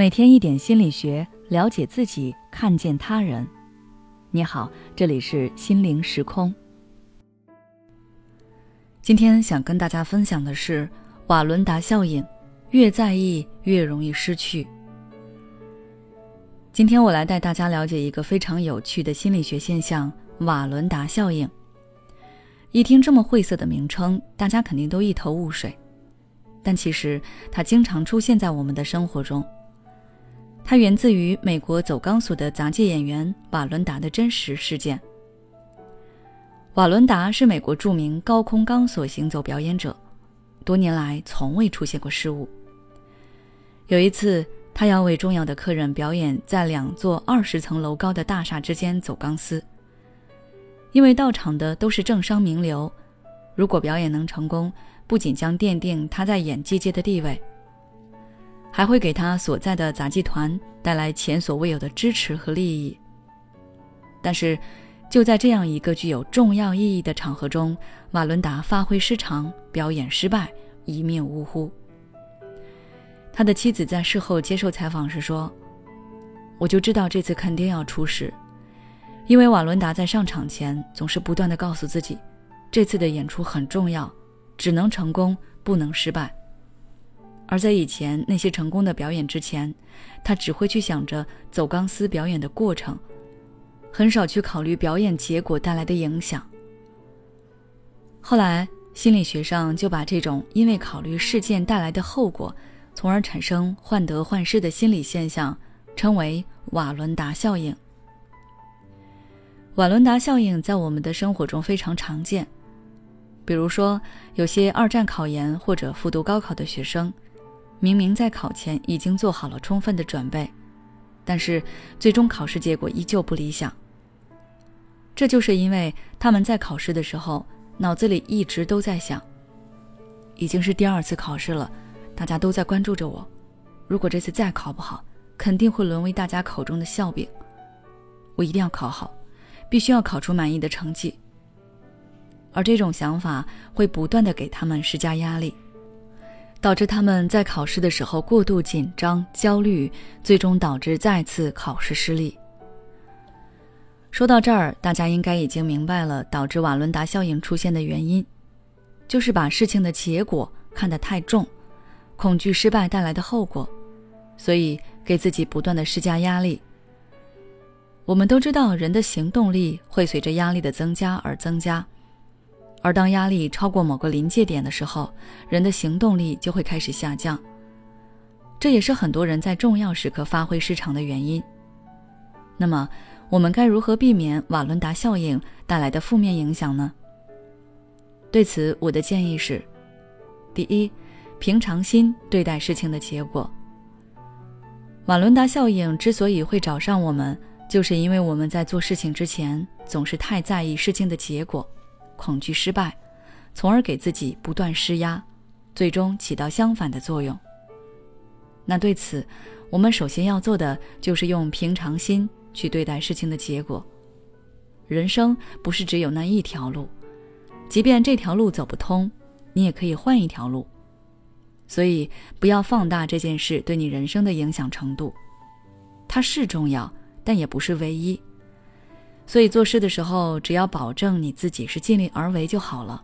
每天一点心理学，了解自己，看见他人。你好，这里是心灵时空。今天想跟大家分享的是瓦伦达效应，越在意越容易失去。今天我来带大家了解一个非常有趣的心理学现象——瓦伦达效应。一听这么晦涩的名称，大家肯定都一头雾水，但其实它经常出现在我们的生活中。它源自于美国走钢索的杂技演员瓦伦达的真实事件。瓦伦达是美国著名高空钢索行走表演者，多年来从未出现过失误。有一次，他要为重要的客人表演在两座二十层楼高的大厦之间走钢丝。因为到场的都是政商名流，如果表演能成功，不仅将奠定他在演技界的地位。还会给他所在的杂技团带来前所未有的支持和利益。但是，就在这样一个具有重要意义的场合中，瓦伦达发挥失常，表演失败，一命呜呼。他的妻子在事后接受采访时说：“我就知道这次肯定要出事，因为瓦伦达在上场前总是不断的告诉自己，这次的演出很重要，只能成功，不能失败。”而在以前那些成功的表演之前，他只会去想着走钢丝表演的过程，很少去考虑表演结果带来的影响。后来心理学上就把这种因为考虑事件带来的后果，从而产生患得患失的心理现象，称为瓦伦达效应。瓦伦达效应在我们的生活中非常常见，比如说有些二战考研或者复读高考的学生。明明在考前已经做好了充分的准备，但是最终考试结果依旧不理想。这就是因为他们在考试的时候脑子里一直都在想：已经是第二次考试了，大家都在关注着我，如果这次再考不好，肯定会沦为大家口中的笑柄。我一定要考好，必须要考出满意的成绩。而这种想法会不断的给他们施加压力。导致他们在考试的时候过度紧张、焦虑，最终导致再次考试失利。说到这儿，大家应该已经明白了导致瓦伦达效应出现的原因，就是把事情的结果看得太重，恐惧失败带来的后果，所以给自己不断的施加压力。我们都知道，人的行动力会随着压力的增加而增加。而当压力超过某个临界点的时候，人的行动力就会开始下降。这也是很多人在重要时刻发挥失常的原因。那么，我们该如何避免瓦伦达效应带来的负面影响呢？对此，我的建议是：第一，平常心对待事情的结果。瓦伦达效应之所以会找上我们，就是因为我们在做事情之前总是太在意事情的结果。恐惧失败，从而给自己不断施压，最终起到相反的作用。那对此，我们首先要做的就是用平常心去对待事情的结果。人生不是只有那一条路，即便这条路走不通，你也可以换一条路。所以，不要放大这件事对你人生的影响程度，它是重要，但也不是唯一。所以做事的时候，只要保证你自己是尽力而为就好了。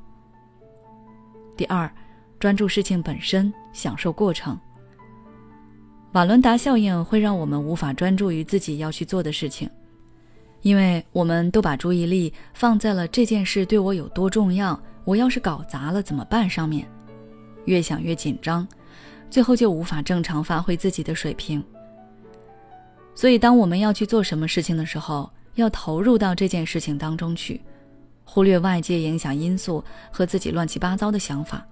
第二，专注事情本身，享受过程。瓦伦达效应会让我们无法专注于自己要去做的事情，因为我们都把注意力放在了这件事对我有多重要，我要是搞砸了怎么办上面，越想越紧张，最后就无法正常发挥自己的水平。所以，当我们要去做什么事情的时候，要投入到这件事情当中去，忽略外界影响因素和自己乱七八糟的想法。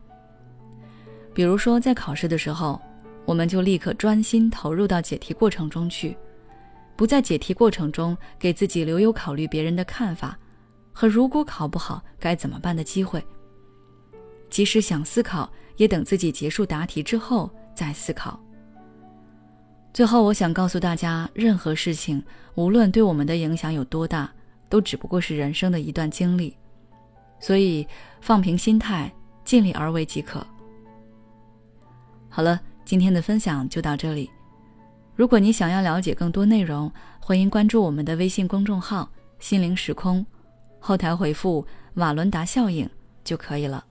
比如说，在考试的时候，我们就立刻专心投入到解题过程中去，不在解题过程中给自己留有考虑别人的看法和如果考不好该怎么办的机会。即使想思考，也等自己结束答题之后再思考。最后，我想告诉大家，任何事情，无论对我们的影响有多大，都只不过是人生的一段经历，所以放平心态，尽力而为即可。好了，今天的分享就到这里。如果你想要了解更多内容，欢迎关注我们的微信公众号“心灵时空”，后台回复“瓦伦达效应”就可以了。